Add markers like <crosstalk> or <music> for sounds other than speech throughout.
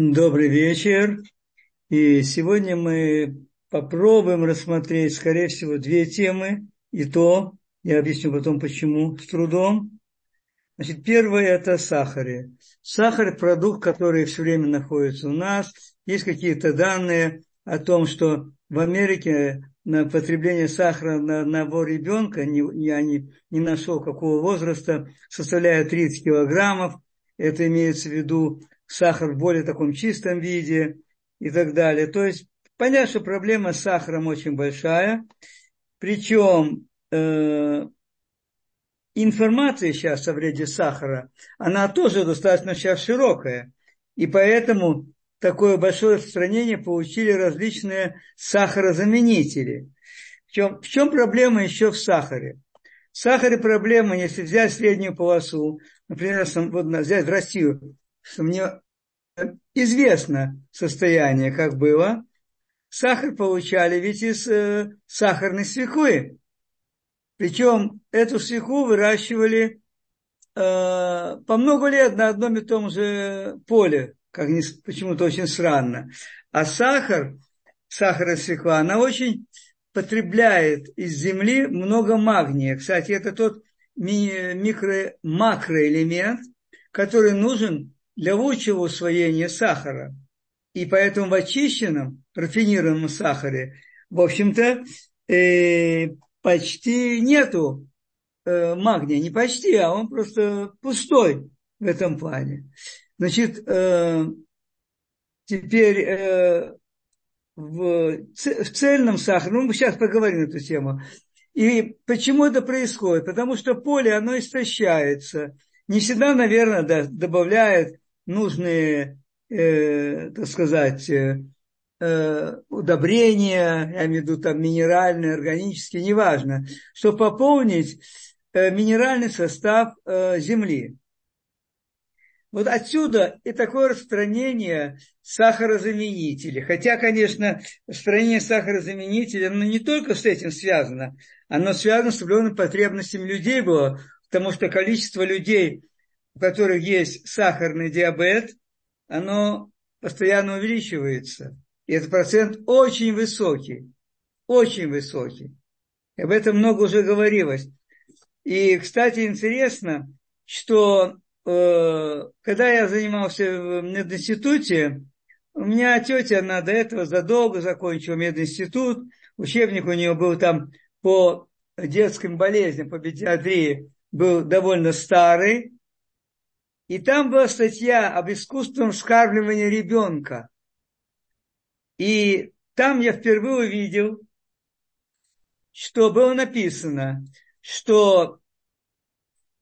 Добрый вечер. И сегодня мы попробуем рассмотреть, скорее всего, две темы. И то, я объясню потом почему, с трудом. Значит, первое – это сахар. Сахар – продукт, который все время находится у нас. Есть какие-то данные о том, что в Америке на потребление сахара на одного ребенка, я не, не нашел какого возраста, составляет 30 килограммов. Это имеется в виду сахар в более таком чистом виде и так далее. То есть понятно, что проблема с сахаром очень большая. Причем э, информация сейчас о вреде сахара, она тоже достаточно сейчас широкая. И поэтому такое большое распространение получили различные сахарозаменители. В чем, в чем проблема еще в сахаре? В сахаре проблема, если взять среднюю полосу, например, вот, взять в Россию, что мне известно состояние, как было. Сахар получали ведь из э, сахарной свеклы. Причем эту свеклу выращивали э, по много лет на одном и том же поле как ни, почему-то очень странно. А сахар, сахарная свекла, она очень потребляет из земли много магния. Кстати, это тот ми- микро, макроэлемент, который нужен для лучшего усвоения сахара. И поэтому в очищенном, рафинированном сахаре, в общем-то, э, почти нету э, магния. Не почти, а он просто пустой в этом плане. Значит, э, теперь э, в, в цельном сахаре, ну, мы сейчас поговорим эту тему. И почему это происходит? Потому что поле, оно истощается. Не всегда, наверное, да, добавляет нужные, э, так сказать, э, э, удобрения, я имею в виду там минеральные, органические, неважно, чтобы пополнить э, минеральный состав э, земли. Вот отсюда и такое распространение сахарозаменителей. Хотя, конечно, распространение сахарозаменителей, оно не только с этим связано, оно связано с определенными потребностями людей было, потому что количество людей, у которых есть сахарный диабет, оно постоянно увеличивается. И этот процент очень высокий, очень высокий. Об этом много уже говорилось. И, кстати, интересно, что Э, когда я занимался в мединституте, у меня тетя, она до этого задолго закончила мединститут, учебник у нее был там по детским болезням, по педиатрии, был довольно старый, и там была статья об искусственном вскармливании ребенка. И там я впервые увидел, что было написано, что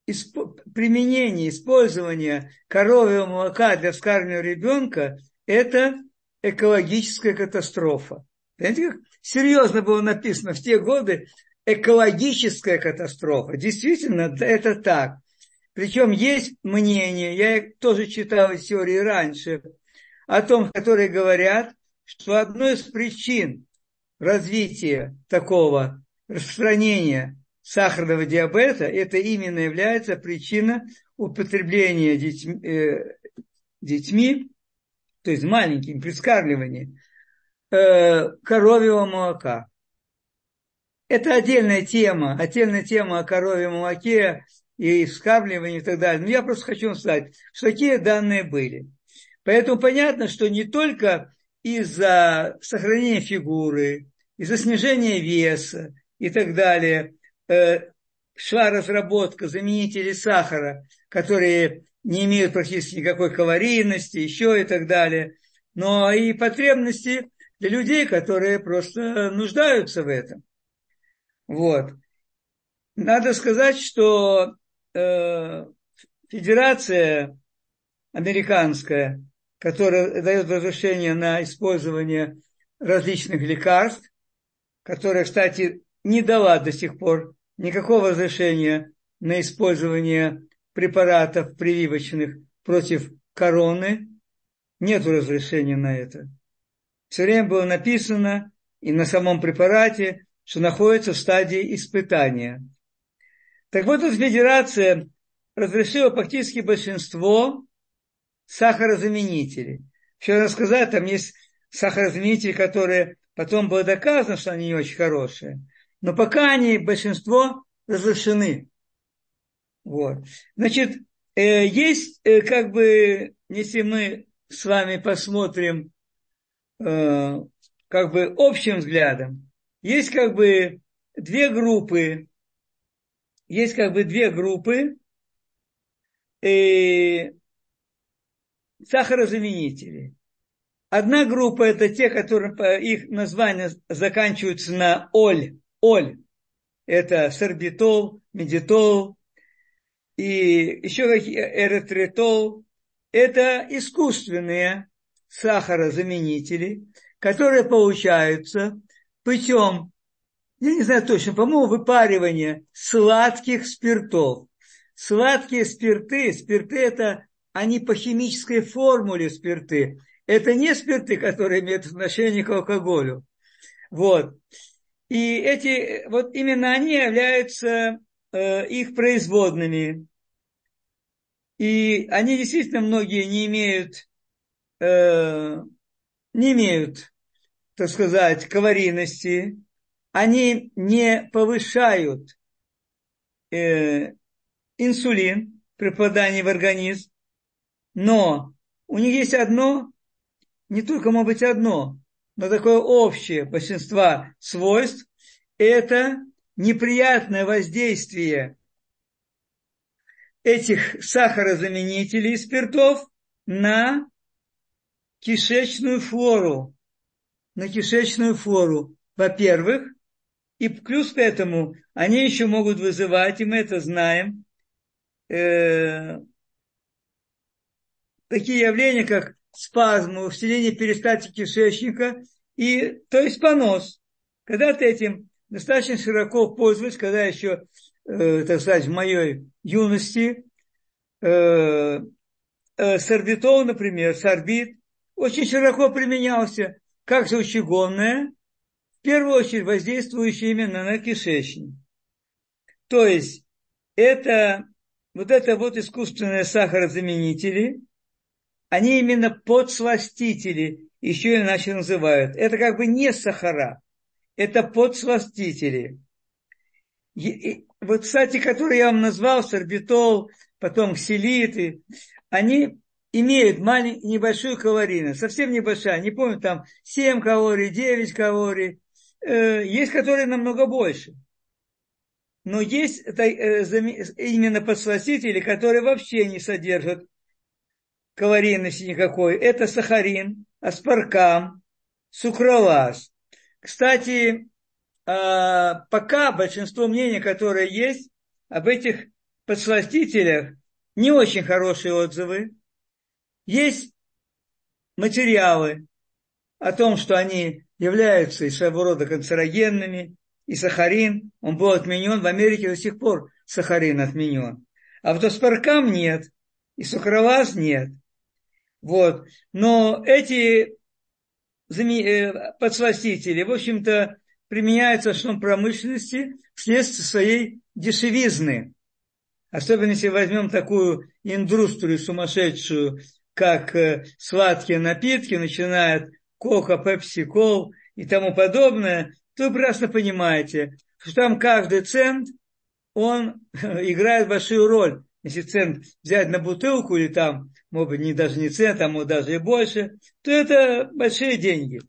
исп... применение, использование коровьего молока для вскармливания ребенка – это экологическая катастрофа. Понимаете, как серьезно было написано в те годы экологическая катастрофа. Действительно, это так. Причем есть мнение, я тоже читал из теории раньше, о том, которые говорят, что одной из причин развития такого распространения сахарного диабета, это именно является причина употребления детьми, э, детьми то есть маленьким, при скармливании, э, коровьего молока. Это отдельная тема, отдельная тема о коровьем молоке и вскармливании и так далее. Но я просто хочу сказать, что такие данные были. Поэтому понятно, что не только из-за сохранения фигуры, из-за снижения веса и так далее – э, шла разработка заменителей сахара, которые не имеют практически никакой калорийности, еще и так далее, но и потребности для людей, которые просто нуждаются в этом. Вот. Надо сказать, что Федерация американская, которая дает разрешение на использование различных лекарств, которая, кстати, не дала до сих пор никакого разрешения на использование препаратов прививочных против короны. Нет разрешения на это. Все время было написано и на самом препарате, что находится в стадии испытания. Так вот, эта федерация разрешила практически большинство сахарозаменителей. Еще надо сказать, там есть сахарозаменители, которые потом было доказано, что они не очень хорошие. Но пока они, большинство, разрешены. Вот. Значит, э, есть э, как бы, если мы с вами посмотрим э, как бы общим взглядом, есть как бы две группы, есть как бы две группы э, сахарозаменителей. Одна группа это те, которые их названия заканчиваются на оль. Оль. Это сорбитол, медитол и еще какие эритритол. Это искусственные сахарозаменители, которые получаются путем, я не знаю точно, по-моему, выпаривания сладких спиртов. Сладкие спирты, спирты это они по химической формуле спирты. Это не спирты, которые имеют отношение к алкоголю. Вот. И эти, вот именно они являются э, их производными. И они действительно многие не имеют, э, не имеют, так сказать, калорийности. Они не повышают э, инсулин при попадании в организм. Но у них есть одно, не только может быть одно, но такое общее большинство свойств, это неприятное воздействие этих сахарозаменителей и спиртов на кишечную флору. На кишечную флору, во-первых. И плюс к этому они еще могут вызывать, и мы это знаем, э, такие явления, как спазмы, усиление перистатики кишечника, и, то есть понос. Когда ты этим достаточно широко пользовались, когда еще, э, так сказать, в моей юности, э, э, сорбитол, например, сорбит, очень широко применялся как желчегонное, первую очередь воздействующее именно на кишечник. То есть это вот это вот искусственные сахарозаменители, они именно подсластители, еще иначе называют. Это как бы не сахара, это подсластители. И, вот, кстати, которые я вам назвал, сорбитол, потом ксилиты, они имеют маленькую, небольшую калорийность, совсем небольшая, не помню, там 7 калорий, 9 калорий, есть которые намного больше. Но есть э, именно подсластители, которые вообще не содержат калорийности никакой. Это сахарин, аспаркам, сукралаз. Кстати, а, пока большинство мнений, которые есть об этих подсластителях, не очень хорошие отзывы. Есть материалы о том, что они являются и своего рода канцерогенными, и сахарин, он был отменен, в Америке до сих пор сахарин отменен. А вот аспаркам нет, и сукралаз нет. Вот. Но эти э, подсластители, в общем-то, применяются в основном промышленности вследствие своей дешевизны. Особенно если возьмем такую индустрию сумасшедшую, как э, сладкие напитки, начиная от кока, пепси, кол и тому подобное, то вы прекрасно понимаете, что там каждый цент, он <laughs> играет большую роль. Если цент взять на бутылку или там может быть, не даже не цент, а может даже и больше, то это большие деньги.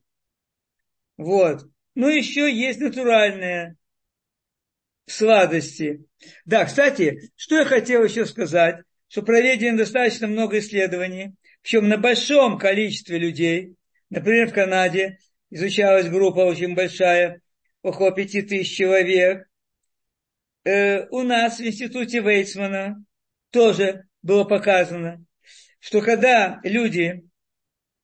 Вот. Ну, еще есть натуральные сладости. Да, кстати, что я хотел еще сказать, что проведено достаточно много исследований, причем на большом количестве людей. Например, в Канаде изучалась группа очень большая, около пяти тысяч человек. Э, у нас в институте Вейцмана тоже было показано, что когда люди,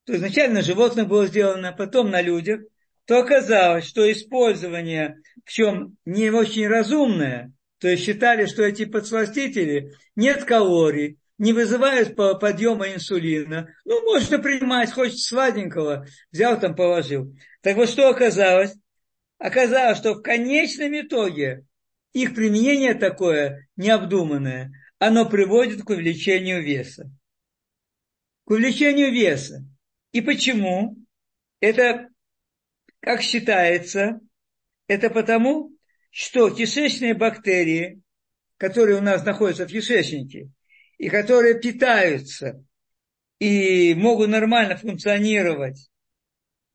то изначально на животных было сделано, потом на людях, то оказалось, что использование, в чем не очень разумное, то есть считали, что эти подсластители нет калорий, не вызывают подъема инсулина. Ну, можно принимать, хочет сладенького, взял там, положил. Так вот, что оказалось? Оказалось, что в конечном итоге их применение такое необдуманное, оно приводит к увеличению веса к увеличению веса. И почему? Это, как считается, это потому, что кишечные бактерии, которые у нас находятся в кишечнике, и которые питаются и могут нормально функционировать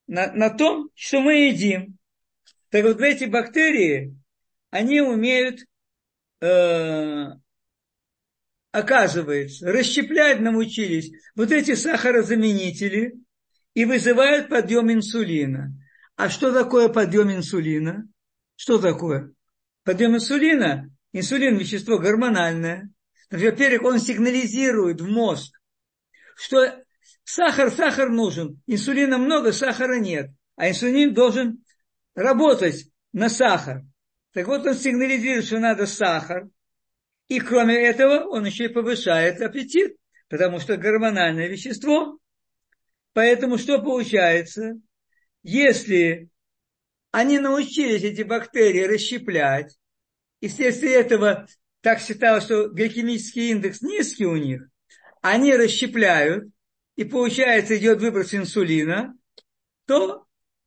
на, на том, что мы едим. Так вот эти бактерии, они умеют, э, оказывается, расщеплять научились вот эти сахарозаменители и вызывают подъем инсулина. А что такое подъем инсулина? Что такое? Подъем инсулина, инсулин – вещество гормональное. Во-первых, он сигнализирует в мозг, что сахар, сахар нужен, инсулина много, сахара нет. А инсулин должен работать на сахар. Так вот, он сигнализирует, что надо сахар. И кроме этого, он еще и повышает аппетит, потому что гормональное вещество. Поэтому что получается? Если они научились эти бактерии расщеплять, и вследствие этого так считалось, что гликемический индекс низкий у них, они расщепляют, и получается идет выброс инсулина, то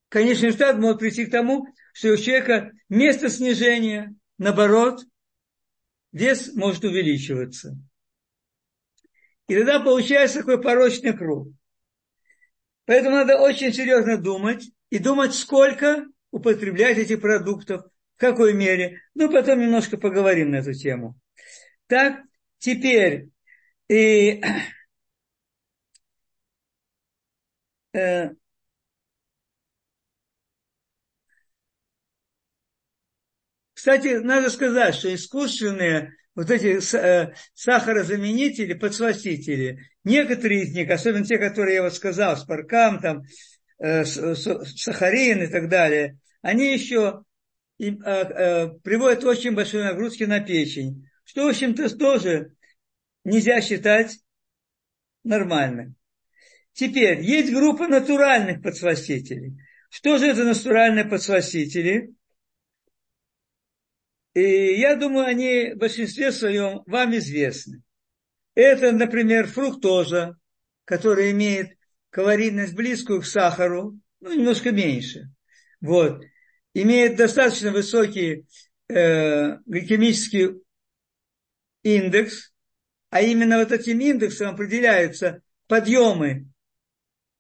конечный результат может прийти к тому, что у человека место снижения, наоборот, вес может увеличиваться. И тогда получается такой порочный круг. Поэтому надо очень серьезно думать и думать, сколько употреблять этих продуктов, какой мере. Ну, потом немножко поговорим на эту тему. Так, теперь, и, э, Кстати, надо сказать, что искусственные вот эти э, сахарозаменители, подсластители, некоторые из них, особенно те, которые я вот сказал, спаркам, там, э, сахарин и так далее, они еще э, приводят очень большие нагрузки на печень, что, в общем-то, тоже нельзя считать нормальным. Теперь, есть группа натуральных подсластителей. Что же это натуральные подсластители? И я думаю, они в большинстве своем вам известны. Это, например, фруктоза, которая имеет калорийность близкую к сахару, ну, немножко меньше. Вот. Имеет достаточно высокий э, гликемический индекс, а именно вот этим индексом определяются подъемы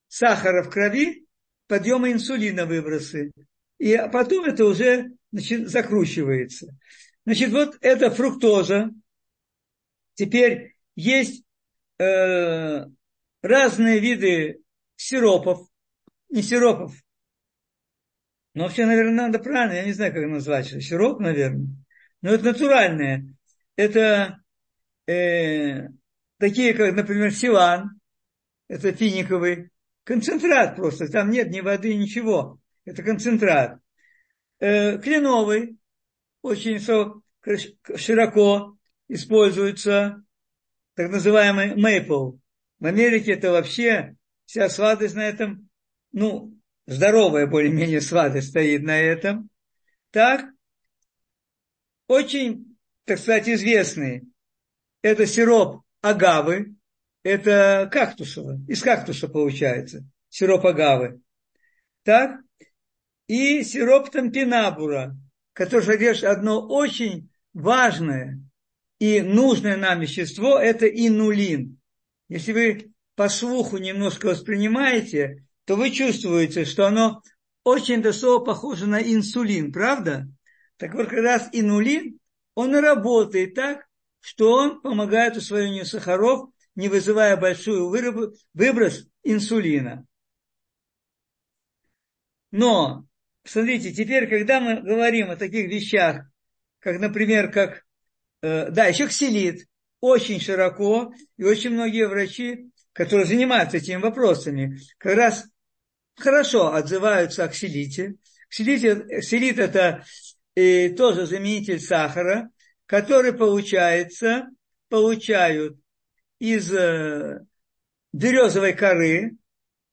сахара в крови, подъемы инсулина выбросы. И потом это уже значит, закручивается. Значит, вот это фруктоза. Теперь есть э, разные виды сиропов, не сиропов, но вообще, наверное, надо правильно, я не знаю, как назвать, сироп, наверное. Но это натуральные. Это э, такие, как, например, силан, это финиковый, концентрат просто, там нет ни воды, ничего. Это концентрат. Э, кленовый, очень широко используется так называемый maple. В Америке это вообще вся сладость на этом, ну, здоровая более-менее сладость стоит на этом. Так, очень, так сказать, известный, это сироп агавы, это кактусовый, из кактуса получается, сироп агавы. Так, и сироп тампинабура, который содержит одно очень важное и нужное нам вещество, это инулин. Если вы по слуху немножко воспринимаете, то вы чувствуете, что оно очень до слова похоже на инсулин, правда? Так вот, как раз инулин, он работает так, что он помогает усвоению сахаров, не вызывая большой выброс инсулина. Но, смотрите, теперь, когда мы говорим о таких вещах, как, например, как, э, да, еще ксилит, очень широко, и очень многие врачи, которые занимаются этими вопросами, как раз хорошо отзываются о ксилите. Ксилит, ксилит это э, тоже заменитель сахара, который получается, получают из э, березовой коры,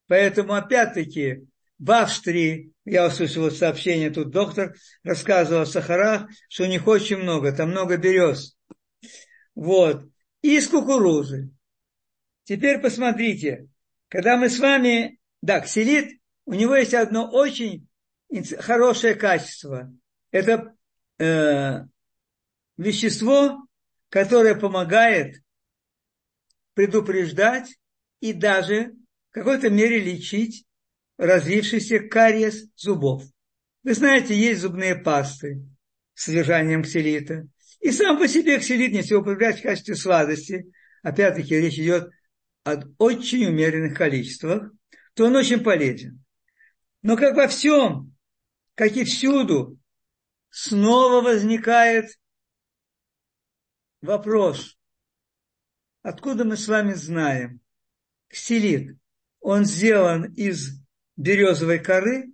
поэтому опять-таки в Австрии, я услышал сообщение, тут доктор рассказывал о сахарах, что у них очень много, там много берез. Вот. И из кукурузы. Теперь посмотрите, когда мы с вами Да, ксилит, у него есть одно очень хорошее качество. Это э, вещество, которое помогает предупреждать и даже в какой-то мере лечить развившийся кариес зубов. Вы знаете, есть зубные пасты с содержанием ксилита. И сам по себе ксилит, его употреблять в качестве сладости, опять-таки речь идет о очень умеренных количествах, то он очень полезен. Но как во всем, как и всюду, снова возникает вопрос, откуда мы с вами знаем, ксилит, он сделан из березовой коры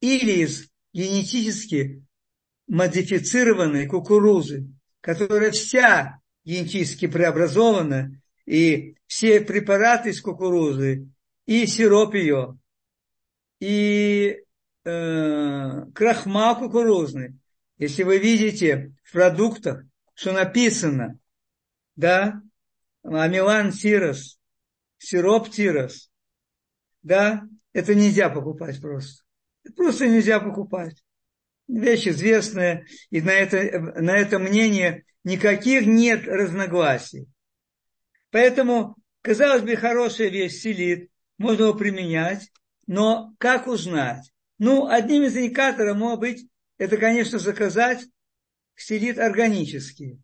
или из генетически модифицированной кукурузы, которая вся генетически преобразована, и все препараты из кукурузы, и сироп ее, и э, крахмал кукурузный. Если вы видите в продуктах, что написано, да, амилан тирос, сироп тирос, да, это нельзя покупать просто. Просто нельзя покупать. Вещь известная, и на это, на это мнение никаких нет разногласий. Поэтому, казалось бы, хорошая вещь селит, можно его применять, но как узнать? Ну, одним из индикаторов может быть, это, конечно, заказать селит органический.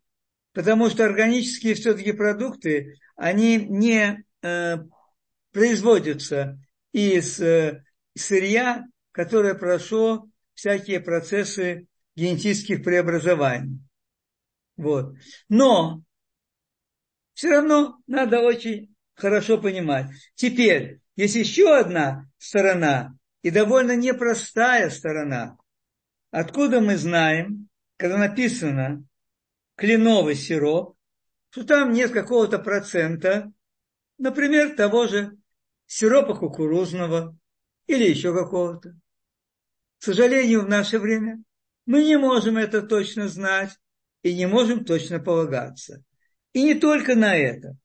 Потому что органические все-таки продукты, они не э, производятся из э, сырья, которое прошло всякие процессы генетических преобразований. Вот. Но все равно надо очень хорошо понимать. Теперь, есть еще одна сторона, и довольно непростая сторона. Откуда мы знаем, когда написано кленовый сироп, что там нет какого-то процента, например, того же сиропа кукурузного или еще какого-то. К сожалению, в наше время мы не можем это точно знать и не можем точно полагаться. И не только на это.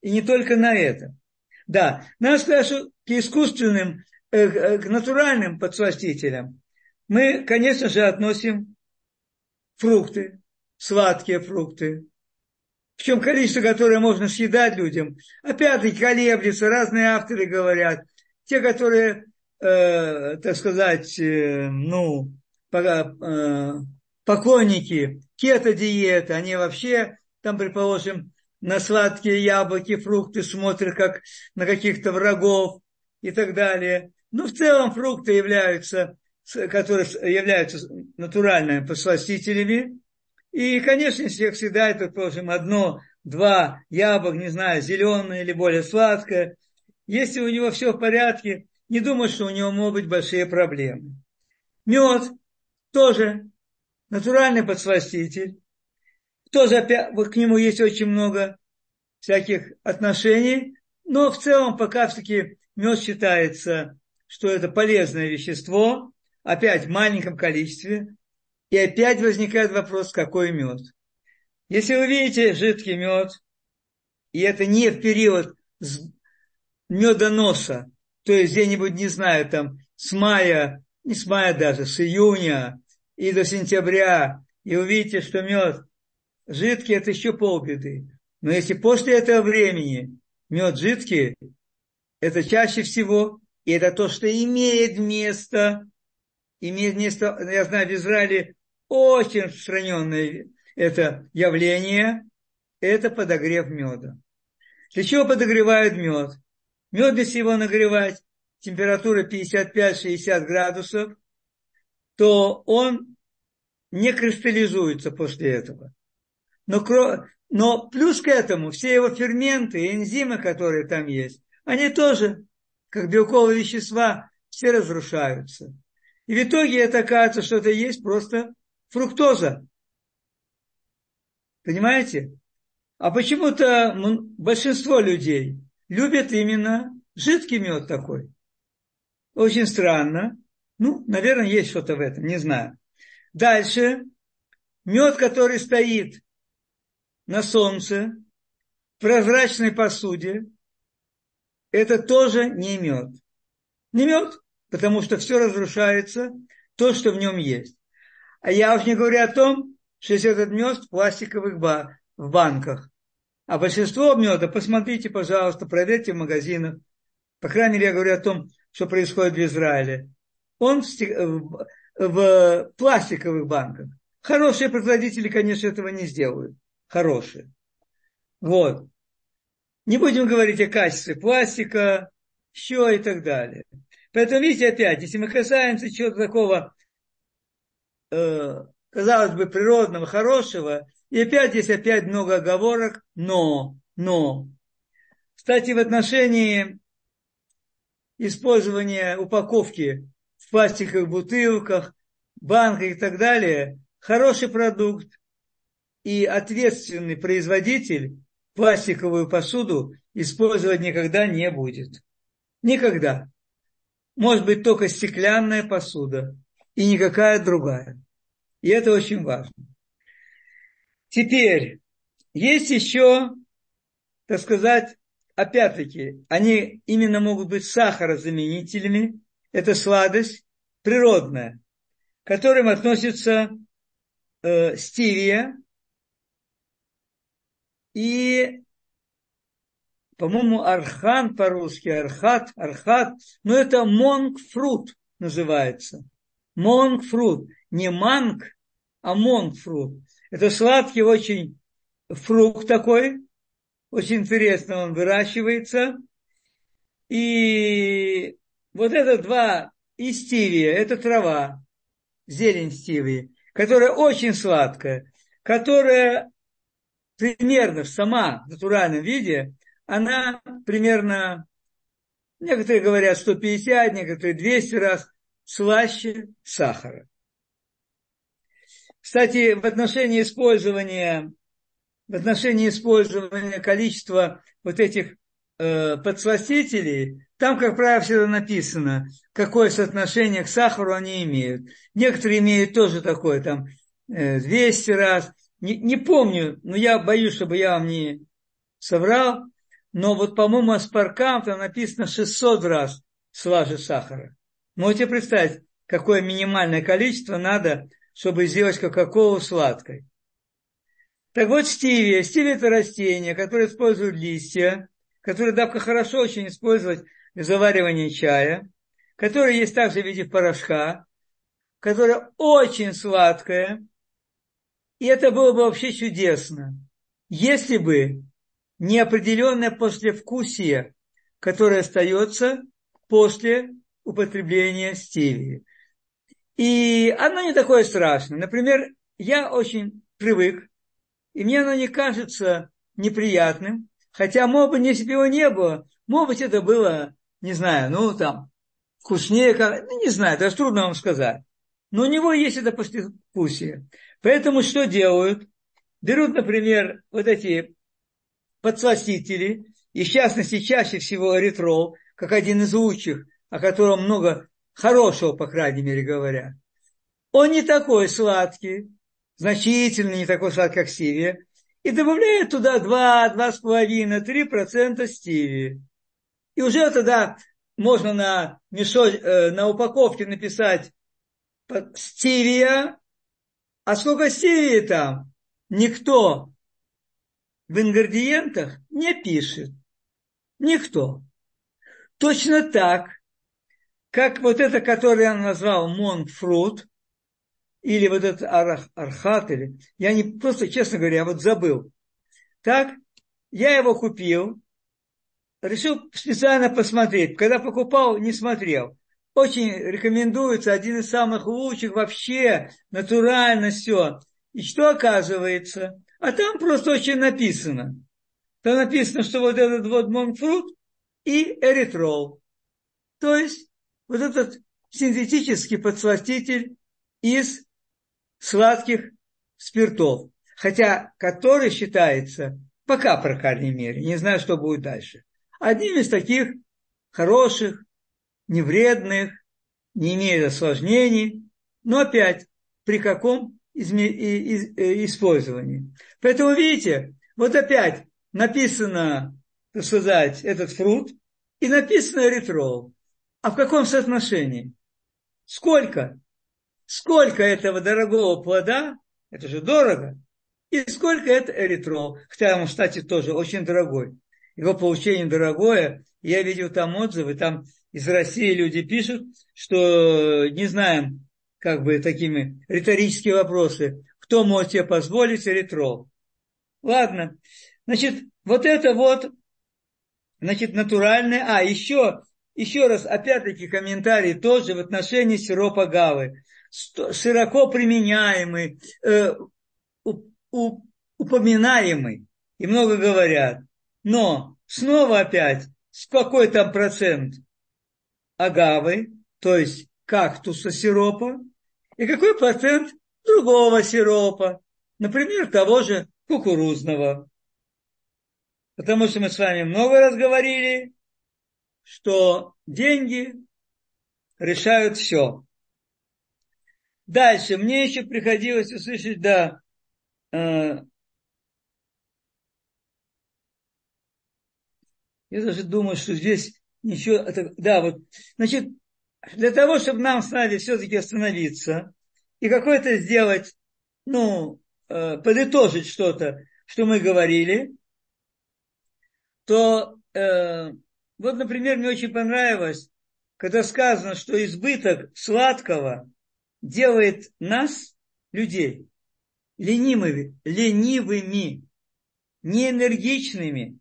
И не только на это. Да, сказать, что к искусственным, э, э, к натуральным подсластителям. Мы, конечно же, относим фрукты, сладкие фрукты, причем количество, которое можно съедать людям, опять-таки колеблется, разные авторы говорят. Те, которые, э, так сказать, э, ну, э, поклонники кето-диеты, они вообще, там, предположим, на сладкие яблоки, фрукты смотрят как на каких-то врагов и так далее. Но в целом фрукты являются, которые являются натуральными посластителями, и, конечно, если их съедает, предположим, одно, два яблок, не знаю, зеленое или более сладкое, если у него все в порядке, не думаю, что у него могут быть большие проблемы. Мед тоже натуральный подсластитель. Опять, вот к нему есть очень много всяких отношений, но в целом пока все-таки мед считается, что это полезное вещество, опять в маленьком количестве, и опять возникает вопрос, какой мед. Если вы видите жидкий мед, и это не в период медоноса, то есть где-нибудь, не знаю, там с мая, не с мая даже, с июня и до сентября, и увидите, что мед жидкий, это еще полбеды. Но если после этого времени мед жидкий, это чаще всего, и это то, что имеет место, имеет место, я знаю, в Израиле очень распространенное это явление, это подогрев меда. Для чего подогревают мед? Мед, если его нагревать, температура 55-60 градусов, то он не кристаллизуется после этого. Но, но плюс к этому все его ферменты и энзимы, которые там есть, они тоже, как белковые вещества, все разрушаются. И в итоге это кажется, что это есть просто фруктоза. Понимаете? А почему-то большинство людей любят именно жидкий мед такой. Очень странно. Ну, наверное, есть что-то в этом, не знаю. Дальше. Мед, который стоит на солнце, в прозрачной посуде, это тоже не мед. Не мед, потому что все разрушается, то, что в нем есть. А я уж не говорю о том, что есть этот мед в пластиковых ба- в банках. А большинство меда, посмотрите, пожалуйста, проверьте в магазинах. По крайней мере, я говорю о том, что происходит в Израиле. Он в, в пластиковых банках. Хорошие производители, конечно, этого не сделают. Хорошие. Вот. Не будем говорить о качестве пластика, еще и так далее. Поэтому, видите, опять, если мы касаемся чего-то такого, э, казалось бы, природного, хорошего, и опять здесь опять много оговорок, но, но. Кстати, в отношении использования упаковки в пластиковых бутылках, банках и так далее, хороший продукт и ответственный производитель пластиковую посуду использовать никогда не будет. Никогда. Может быть только стеклянная посуда и никакая другая. И это очень важно. Теперь, есть еще, так сказать, опять-таки, они именно могут быть сахарозаменителями. Это сладость природная, к которым относится э, стивия и по-моему, архан по-русски, архат, архат, но это монгфрут называется. Монгфрут. Не манг, а монгфрут. Это сладкий очень фрукт такой, очень интересно он выращивается. И вот это два, и стивия, это трава, зелень стивии, которая очень сладкая, которая примерно сама в натуральном виде она примерно, некоторые говорят 150, некоторые 200 раз слаще сахара. Кстати, в отношении использования, в отношении использования количества вот этих э, подсластителей, там, как правило, всегда написано, какое соотношение к сахару они имеют. Некоторые имеют тоже такое, там, э, 200 раз. Не, не помню, но я боюсь, чтобы я вам не соврал но вот, по-моему, аспаркам там написано 600 раз слаже сахара. Можете представить, какое минимальное количество надо, чтобы сделать кока-колу сладкой. Так вот, стивия. Стивия – это растение, которое используют листья, которое давка хорошо очень использовать для заваривания чая, которое есть также в виде порошка, которое очень сладкое. И это было бы вообще чудесно, если бы неопределенное послевкусие, которое остается после употребления стевии. И оно не такое страшное. Например, я очень привык, и мне оно не кажется неприятным, хотя, может быть, если бы его не было, может быть, это было, не знаю, ну, там, вкуснее, как, ну, не знаю, даже трудно вам сказать. Но у него есть это послевкусие. Поэтому что делают? Берут, например, вот эти подсластители, и в частности чаще всего эритрол, как один из лучших, о котором много хорошего, по крайней мере, говорят. Он не такой сладкий, значительно не такой сладкий, как стивия, и добавляют туда 2, 2,5, 3% стивии. И уже тогда можно на, мешок, э, на упаковке написать стивия, а сколько стивии там? Никто в ингредиентах не пишет. Никто. Точно так, как вот это, которое я назвал монфрут, или вот этот арах, архат, или, я не просто, честно говоря, я вот забыл. Так, я его купил, решил специально посмотреть. Когда покупал, не смотрел. Очень рекомендуется, один из самых лучших вообще, натурально все. И что оказывается? А там просто очень написано. Там написано, что вот этот вот монфрут и эритрол. То есть вот этот синтетический подсластитель из сладких спиртов. Хотя который считается, пока, по крайней мере, не знаю, что будет дальше, одним из таких хороших, невредных, не имеет осложнений, но опять при каком Э, использовании. Поэтому видите, вот опять написано, так сказать, этот фрукт, и написано эритрол. А в каком соотношении? Сколько? Сколько этого дорогого плода, это же дорого, и сколько это эритрол, хотя он, кстати, тоже очень дорогой. Его получение дорогое. Я видел там отзывы, там из России люди пишут, что не знаем, как бы такими риторические вопросы, кто может себе позволить эритрол. Ладно, значит, вот это вот, значит, натуральное. А, еще, еще раз, опять-таки, комментарий тоже в отношении сиропа гавы. Широко применяемый, э, упоминаемый, и много говорят. Но снова опять, с какой там процент агавы, то есть кактуса сиропа, и какой процент другого сиропа, например, того же кукурузного. Потому что мы с вами много раз говорили, что деньги решают все. Дальше мне еще приходилось услышать, да, э, я даже думаю, что здесь ничего, это, да, вот, значит, для того, чтобы нам с вами все-таки остановиться и какое-то сделать, ну, э, подытожить что-то, что мы говорили, то э, вот, например, мне очень понравилось, когда сказано, что избыток сладкого делает нас, людей, ленивыми, ленивыми, неэнергичными.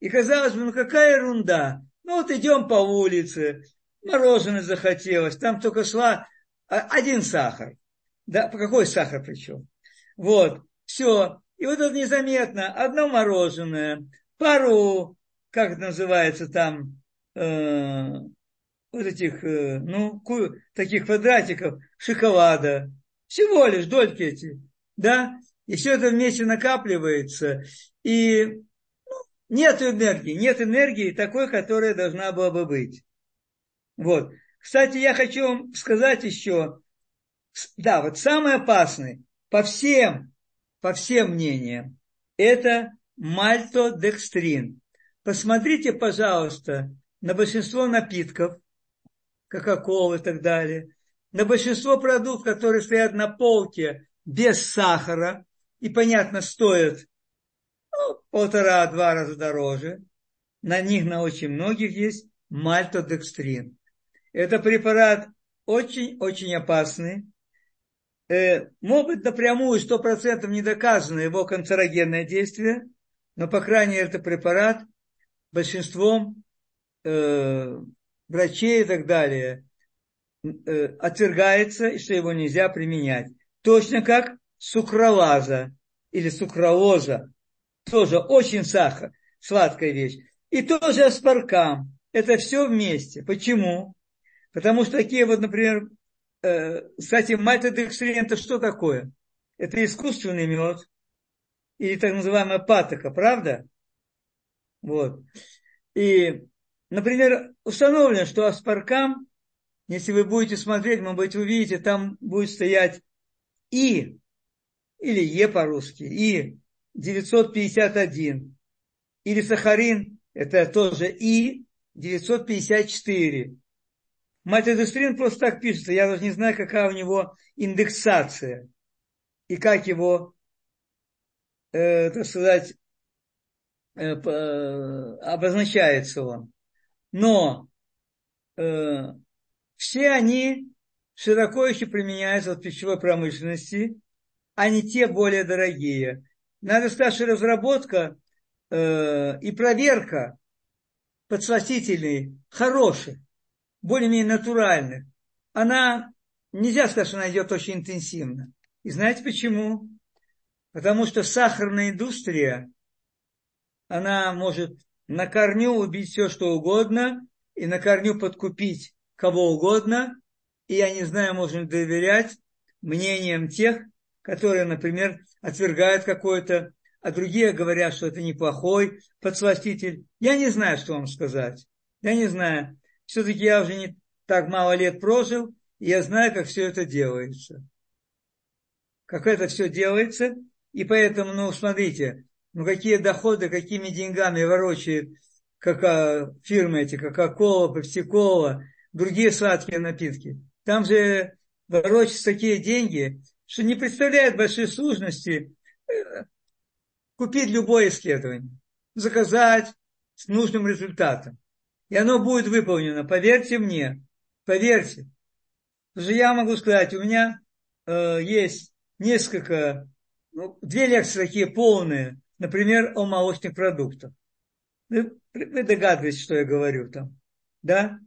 И казалось бы, ну какая ерунда. Ну вот идем по улице, мороженое захотелось, там только шла один сахар. Да, какой сахар причем? Вот, все. И вот это незаметно, одно мороженое, пару, как это называется там, э, вот этих, э, ну, ку, таких квадратиков шоколада. Всего лишь дольки эти, да? И все это вместе накапливается. И нет энергии, нет энергии такой, которая должна была бы быть. Вот. Кстати, я хочу вам сказать еще, да, вот самый опасный по всем, по всем мнениям, это мальтодекстрин. Посмотрите, пожалуйста, на большинство напитков, кока-колы и так далее, на большинство продуктов, которые стоят на полке без сахара, и, понятно, стоят полтора-два раза дороже, на них на очень многих есть мальтодекстрин. Это препарат очень-очень опасный. Э, может быть, напрямую 100% не доказано его канцерогенное действие, но, по крайней мере, это препарат большинством э, врачей и так далее э, отвергается, и что его нельзя применять. Точно как сукралаза или сукралоза. Тоже очень сахар, сладкая вещь. И тоже аспаркам. Это все вместе. Почему? Потому что такие вот, например, э, кстати, мальтодекстрин это что такое? Это искусственный мед или так называемая патока, правда? Вот. И, например, установлено, что аспаркам, если вы будете смотреть, может быть, увидите, там будет стоять И, или Е по-русски, И 951, или сахарин, это тоже И 954. Мальтодестрин просто так пишется, я даже не знаю, какая у него индексация и как его, э, так сказать, э, э, обозначается он. Но э, все они широко еще применяются в пищевой промышленности, а не те более дорогие. Надо сказать, что разработка э, и проверка подсластительных хороших более-менее натуральных, она, нельзя сказать, что она идет очень интенсивно. И знаете почему? Потому что сахарная индустрия, она может на корню убить все, что угодно, и на корню подкупить кого угодно, и я не знаю, можно доверять мнениям тех, которые, например, отвергают какой-то, а другие говорят, что это неплохой подсластитель. Я не знаю, что вам сказать. Я не знаю все-таки я уже не так мало лет прожил, и я знаю, как все это делается. Как это все делается, и поэтому, ну, смотрите, ну, какие доходы, какими деньгами ворочает как фирмы эти, Кока-Кола, Пепси-Кола, другие сладкие напитки. Там же ворочаются такие деньги, что не представляет большой сложности э, купить любое исследование, заказать с нужным результатом. И оно будет выполнено, поверьте мне, поверьте. Потому что я могу сказать, у меня э, есть несколько, ну, две лекции такие полные, например, о молочных продуктах. Вы, вы догадываетесь, что я говорю там, да?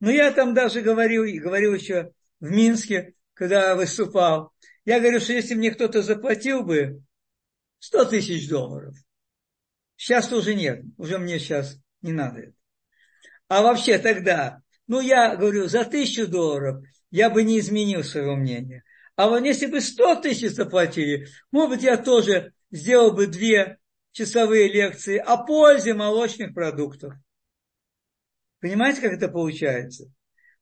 Но я там даже говорил, и говорил еще в Минске, когда выступал. Я говорю, что если мне кто-то заплатил бы 100 тысяч долларов, сейчас тоже нет, уже мне сейчас не надо это. А вообще тогда, ну я говорю, за тысячу долларов я бы не изменил своего мнения. А вот если бы 100 тысяч заплатили, может быть, я тоже сделал бы две часовые лекции о пользе молочных продуктов. Понимаете, как это получается?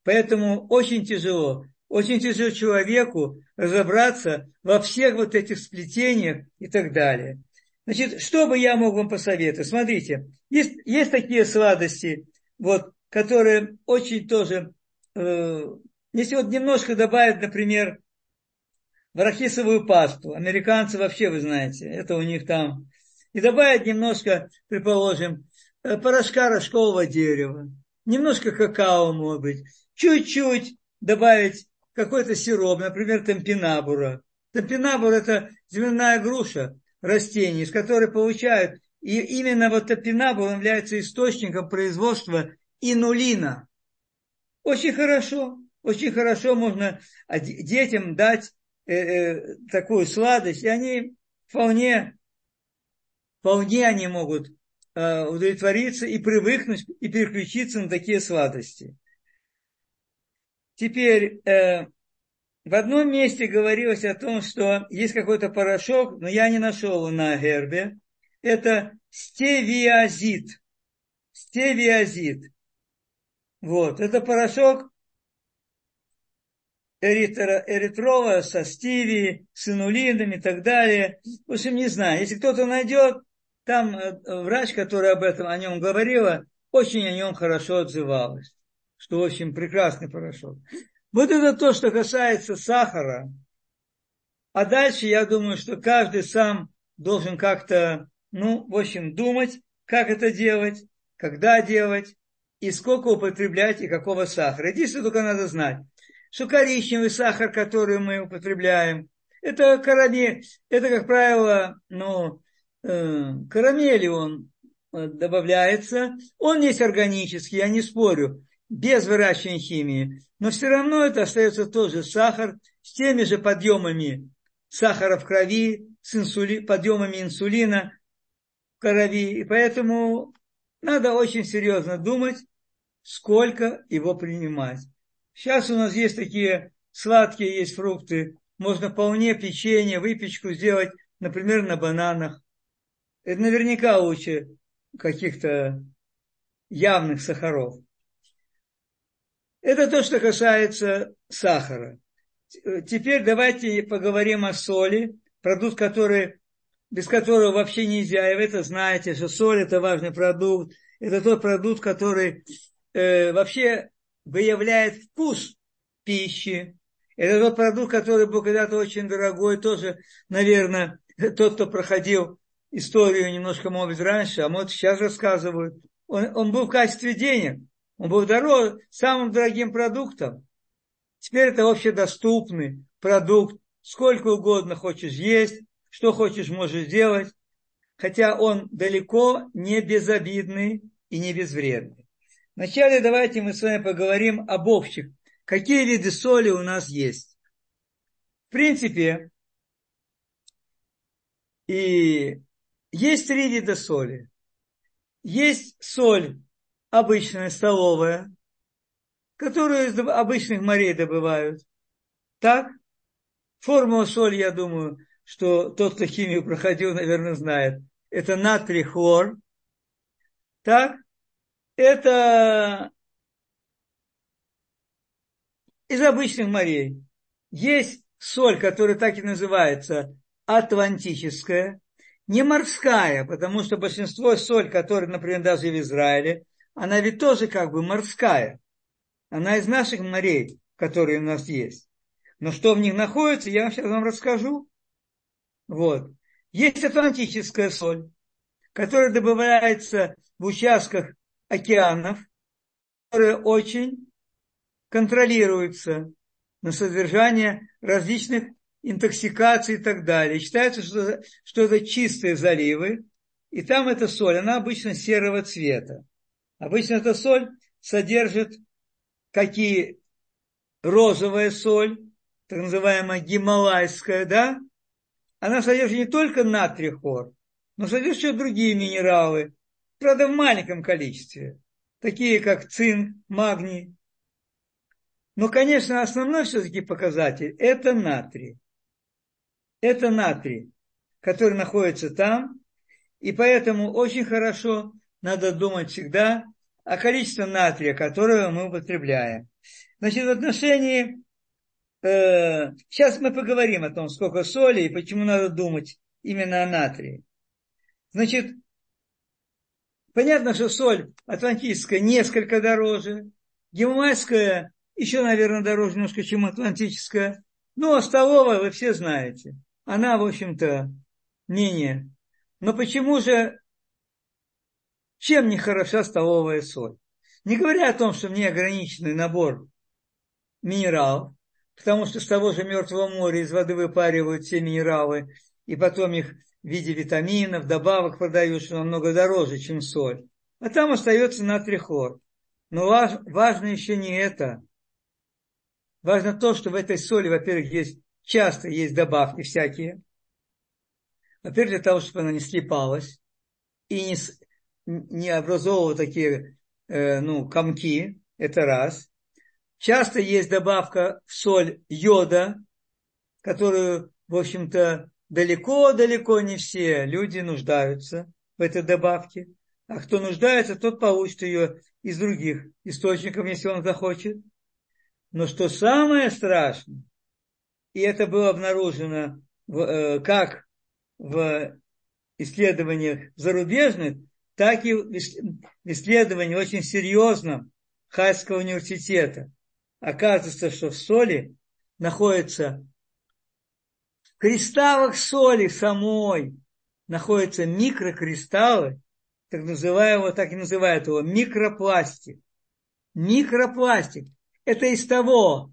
Поэтому очень тяжело. Очень тяжело человеку разобраться во всех вот этих сплетениях и так далее. Значит, что бы я мог вам посоветовать? Смотрите, есть, есть такие сладости, вот, которые очень тоже, э, если вот немножко добавить, например, в арахисовую пасту, американцы вообще, вы знаете, это у них там, и добавить немножко, предположим, э, порошка рожкового дерева, немножко какао, может быть, чуть-чуть добавить какой-то сироп, например, темпинабура. Темпинабур – это земляная груша, растение, из которой получают, и именно вот темпинабур является источником производства инулина. Очень хорошо, очень хорошо можно детям дать э, э, такую сладость, и они вполне, вполне они могут э, удовлетвориться и привыкнуть, и переключиться на такие сладости. Теперь, э, в одном месте говорилось о том, что есть какой-то порошок, но я не нашел на гербе. Это стевиазид. Стевиазид. Вот, это порошок эритро, эритрова со стиви, с инулином и так далее. В общем, не знаю. Если кто-то найдет, там э, врач, который об этом, о нем говорила, очень о нем хорошо отзывалась что очень прекрасный порошок. Вот это то, что касается сахара. А дальше я думаю, что каждый сам должен как-то, ну, в общем, думать, как это делать, когда делать, и сколько употреблять, и какого сахара. Единственное, только надо знать, что коричневый сахар, который мы употребляем, это карамель, это, как правило, ну, э, карамели он э, добавляется. Он есть органический, я не спорю без выращивания химии, но все равно это остается тоже сахар с теми же подъемами сахара в крови, с инсули, подъемами инсулина в крови. И поэтому надо очень серьезно думать, сколько его принимать. Сейчас у нас есть такие сладкие, есть фрукты. Можно вполне печенье, выпечку сделать, например, на бананах. Это наверняка лучше каких-то явных сахаров. Это то, что касается сахара. Теперь давайте поговорим о соли, продукт, который, без которого вообще нельзя. И вы это знаете, что соль – это важный продукт. Это тот продукт, который э, вообще выявляет вкус пищи. Это тот продукт, который был когда-то очень дорогой, тоже, наверное, тот, кто проходил историю немножко, может раньше, а может, сейчас рассказывают. Он, он был в качестве денег. Он был дорог, самым дорогим продуктом. Теперь это общедоступный продукт. Сколько угодно хочешь есть, что хочешь можешь сделать. Хотя он далеко не безобидный и не безвредный. Вначале давайте мы с вами поговорим об общих. Какие виды соли у нас есть? В принципе, и есть три вида соли. Есть соль обычная столовая, которую из обычных морей добывают. Так, формула соли, я думаю, что тот, кто химию проходил, наверное, знает. Это натрий хлор. Так, это из обычных морей. Есть соль, которая так и называется, атлантическая. не морская, потому что большинство соль, которая, например, даже в Израиле, она ведь тоже как бы морская. Она из наших морей, которые у нас есть. Но что в них находится, я сейчас вам расскажу. Вот. Есть атлантическая соль, которая добывается в участках океанов, которая очень контролируется на содержание различных интоксикаций и так далее. Считается, что, что это чистые заливы, и там эта соль, она обычно серого цвета. Обычно эта соль содержит какие розовая соль, так называемая гималайская, да, она содержит не только натрий хлор, но содержит еще другие минералы, правда, в маленьком количестве, такие как цинк, магний. Но, конечно, основной все-таки показатель – это натрий. Это натрий, который находится там, и поэтому очень хорошо надо думать всегда о количестве натрия, которое мы употребляем. Значит, в отношении э, сейчас мы поговорим о том, сколько соли и почему надо думать именно о натрии. Значит, понятно, что соль атлантическая несколько дороже, гималайская еще, наверное, дороже немножко, чем атлантическая. Ну, а столовая вы все знаете. Она, в общем-то, не-не. Но почему же, чем не хороша столовая соль? Не говоря о том, что мне ограниченный набор минералов, потому что с того же Мертвого моря из воды выпаривают все минералы, и потом их в виде витаминов, добавок продают, что намного дороже, чем соль. А там остается натрий хлор. Но важ, важно еще не это. Важно то, что в этой соли, во-первых, есть часто есть добавки всякие. Во-первых, для того, чтобы она не слипалась и не, не образовывала такие э, ну, комки. Это раз. Часто есть добавка в соль йода, которую, в общем-то, далеко-далеко не все люди нуждаются в этой добавке. А кто нуждается, тот получит ее из других источников, если он захочет. Но что самое страшное, и это было обнаружено в, э, как в исследованиях зарубежных, так и в исследовании очень серьезном Хайского университета оказывается, что в соли находятся в кристаллах соли самой находятся микрокристаллы, так называемого, так и называют его, микропластик. Микропластик. Это из того,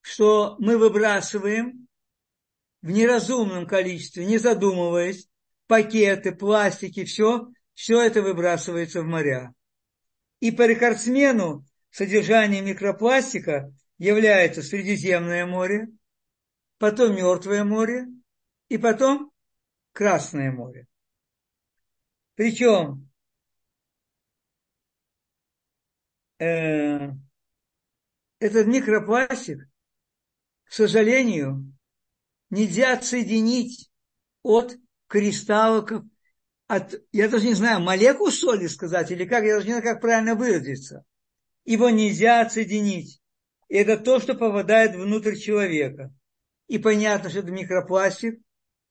что мы выбрасываем в неразумном количестве, не задумываясь, пакеты, пластики, все, все это выбрасывается в моря. И по рекордсмену содержание микропластика является Средиземное море, потом Мертвое море и потом Красное море. Причем э, этот микропластик, к сожалению, нельзя отсоединить от кристаллов, от, я даже не знаю, молекул соли сказать, или как, я даже не знаю, как правильно выразиться его нельзя отсоединить. И это то, что попадает внутрь человека. И понятно, что это микропластик,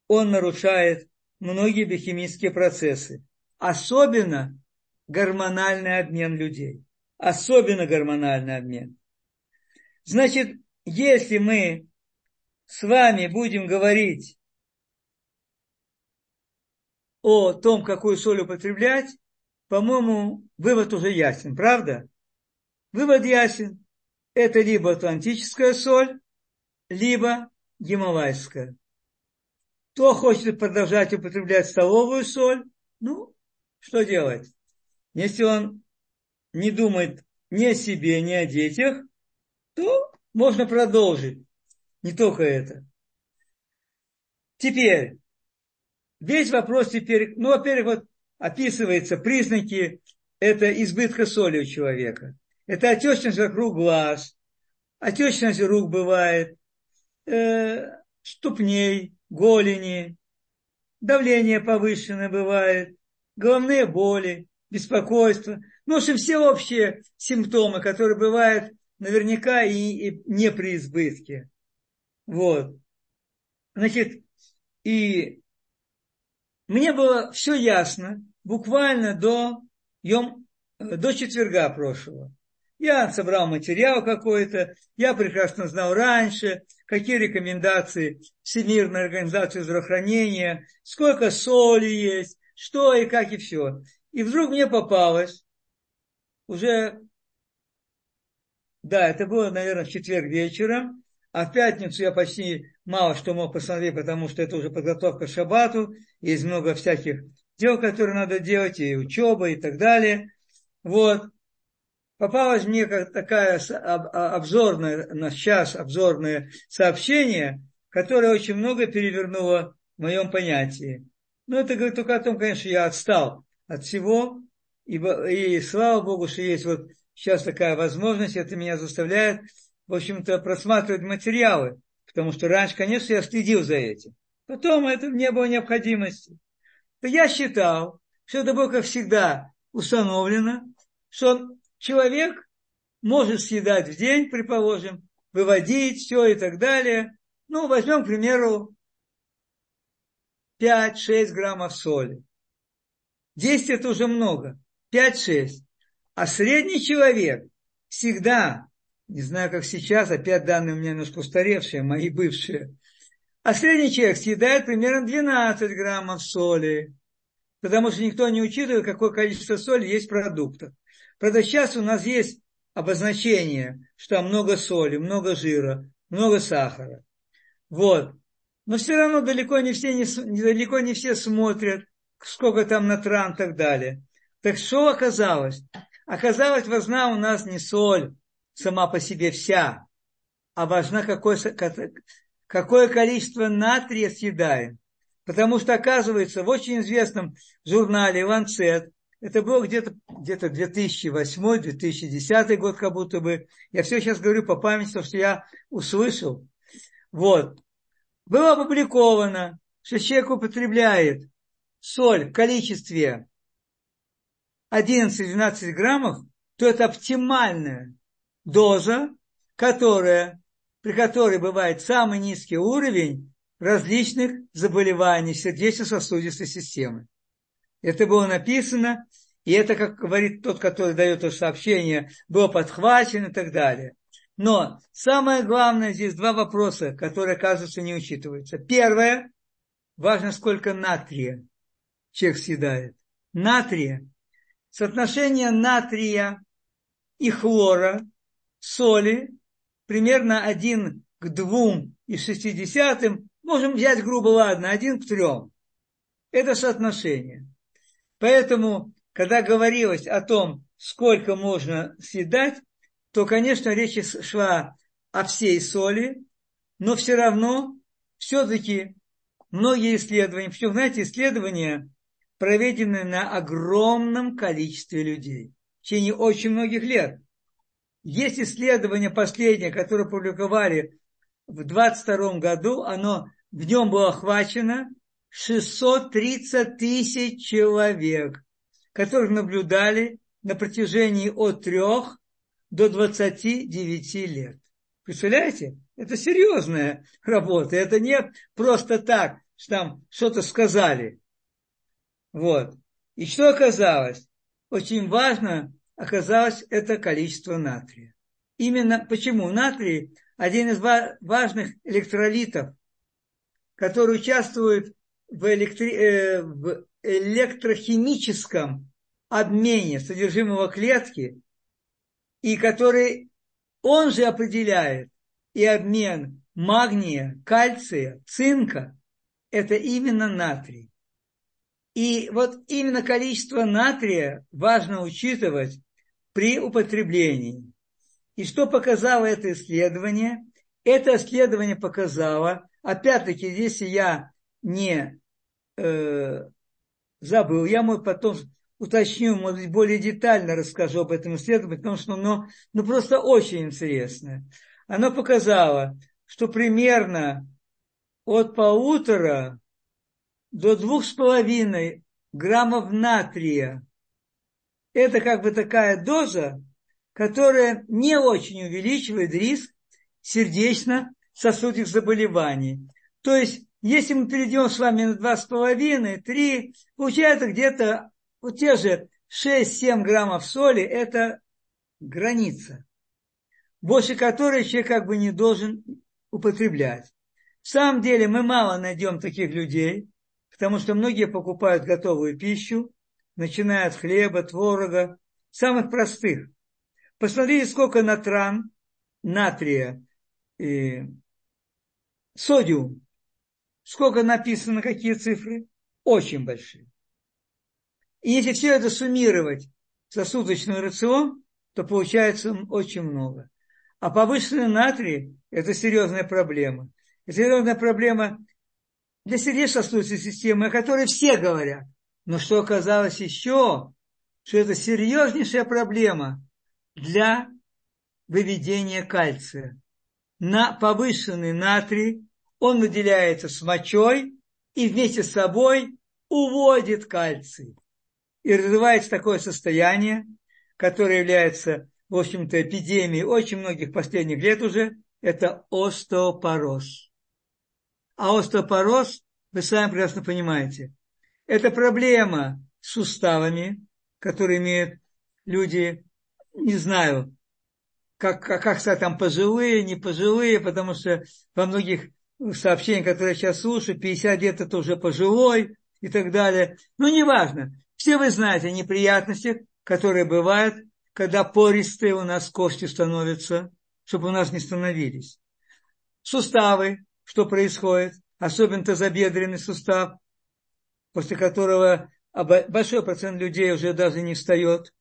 он нарушает многие биохимические процессы. Особенно гормональный обмен людей. Особенно гормональный обмен. Значит, если мы с вами будем говорить о том, какую соль употреблять, по-моему, вывод уже ясен, правда? Вывод ясен. Это либо атлантическая соль, либо гималайская. Кто хочет продолжать употреблять столовую соль, ну, что делать? Если он не думает ни о себе, ни о детях, то можно продолжить. Не только это. Теперь, весь вопрос теперь, ну, во-первых, вот описываются признаки это избытка соли у человека. Это отечность вокруг глаз, отечность рук бывает, э, ступней, голени, давление повышенное бывает, головные боли, беспокойство. Ну, в общем, все общие симптомы, которые бывают наверняка и, и не при избытке. Вот. Значит, и мне было все ясно, буквально до, йом, до четверга прошлого. Я собрал материал какой-то, я прекрасно знал раньше, какие рекомендации Всемирной организации здравоохранения, сколько соли есть, что и как и все. И вдруг мне попалось уже, да, это было, наверное, в четверг вечером, а в пятницу я почти мало что мог посмотреть, потому что это уже подготовка к шаббату, есть много всяких дел, которые надо делать, и учеба, и так далее. Вот попалось мне как такая обзорная, на сейчас обзорное сообщение, которое очень много перевернуло в моем понятии. Но это говорит только о том, конечно, я отстал от всего, и, и слава Богу, что есть вот сейчас такая возможность, это меня заставляет, в общем-то, просматривать материалы, потому что раньше, конечно, я следил за этим. Потом это не было необходимости. То я считал, что это было, как всегда, установлено, что человек может съедать в день, предположим, выводить все и так далее. Ну, возьмем, к примеру, 5-6 граммов соли. 10 это уже много. 5-6. А средний человек всегда, не знаю, как сейчас, опять данные у меня немножко устаревшие, мои бывшие, а средний человек съедает примерно 12 граммов соли, потому что никто не учитывает, какое количество соли есть в продуктах. Правда, сейчас у нас есть обозначение, что много соли, много жира, много сахара. Вот. Но все равно далеко не все, не, далеко не все смотрят, сколько там на тран и так далее. Так что оказалось? Оказалось, важна у нас не соль сама по себе вся, а важна какое, какое количество натрия съедаем. Потому что, оказывается, в очень известном журнале «Ланцет» Это было где-то где 2008-2010 год, как будто бы. Я все сейчас говорю по памяти, то, что я услышал. Вот. Было опубликовано, что человек употребляет соль в количестве 11-12 граммов, то это оптимальная доза, которая, при которой бывает самый низкий уровень различных заболеваний сердечно-сосудистой системы. Это было написано, и это, как говорит тот, который дает это сообщение, было подхвачено и так далее. Но самое главное здесь два вопроса, которые, оказывается, не учитываются. Первое, важно, сколько натрия человек съедает. Натрия. Соотношение натрия и хлора, соли, примерно 1 к 2,6. Можем взять грубо, ладно, 1 к 3. Это соотношение. Поэтому, когда говорилось о том, сколько можно съедать, то, конечно, речь шла о всей соли, но все равно, все-таки, многие исследования, причем, знаете, исследования проведены на огромном количестве людей в течение очень многих лет. Есть исследование последнее, которое публиковали в 22 году, оно, в нем было охвачено 630 тысяч человек, которых наблюдали на протяжении от 3 до 29 лет. Представляете? Это серьезная работа. Это не просто так, что там что-то сказали. Вот. И что оказалось? Очень важно оказалось это количество натрия. Именно почему? Натрий один из важных электролитов, который участвует в, электри... э, в электрохимическом обмене содержимого клетки, и который он же определяет и обмен магния, кальция, цинка, это именно натрий. И вот именно количество натрия важно учитывать при употреблении. И что показало это исследование? Это исследование показало, опять-таки, если я не э, забыл, я мой потом уточню, может быть, более детально расскажу об этом исследовании, потому что оно ну, просто очень интересное. Оно показало, что примерно от полутора до двух с половиной граммов натрия это как бы такая доза, которая не очень увеличивает риск сердечно-сосудистых заболеваний. То есть Если мы перейдем с вами на 2,5, 3, получается где-то вот те же 6-7 граммов соли – это граница, больше которой человек как бы не должен употреблять. В самом деле мы мало найдем таких людей, потому что многие покупают готовую пищу, начиная от хлеба, творога, самых простых. Посмотрите, сколько натран, натрия, и содиум. Сколько написано, какие цифры? Очень большие. И если все это суммировать в сосудочный рацион, то получается очень много. А повышенный натрий – это серьезная проблема. Это серьезная проблема для сердечно-сосудистой системы, о которой все говорят. Но что оказалось еще, что это серьезнейшая проблема для выведения кальция. На повышенный натрий он выделяется с мочой и вместе с собой уводит кальций. И развивается такое состояние, которое является, в общем-то, эпидемией очень многих последних лет уже, это остеопороз. А остеопороз, вы сами прекрасно понимаете, это проблема с суставами, которые имеют люди, не знаю, как, как, как там пожилые, не пожилые, потому что во многих сообщениях, которые я сейчас слушаю, 50 лет это уже пожилой и так далее. Ну, неважно. Все вы знаете о неприятностях, которые бывают, когда пористые у нас кости становятся, чтобы у нас не становились. Суставы, что происходит, особенно тазобедренный сустав, после которого большой процент людей уже даже не встает.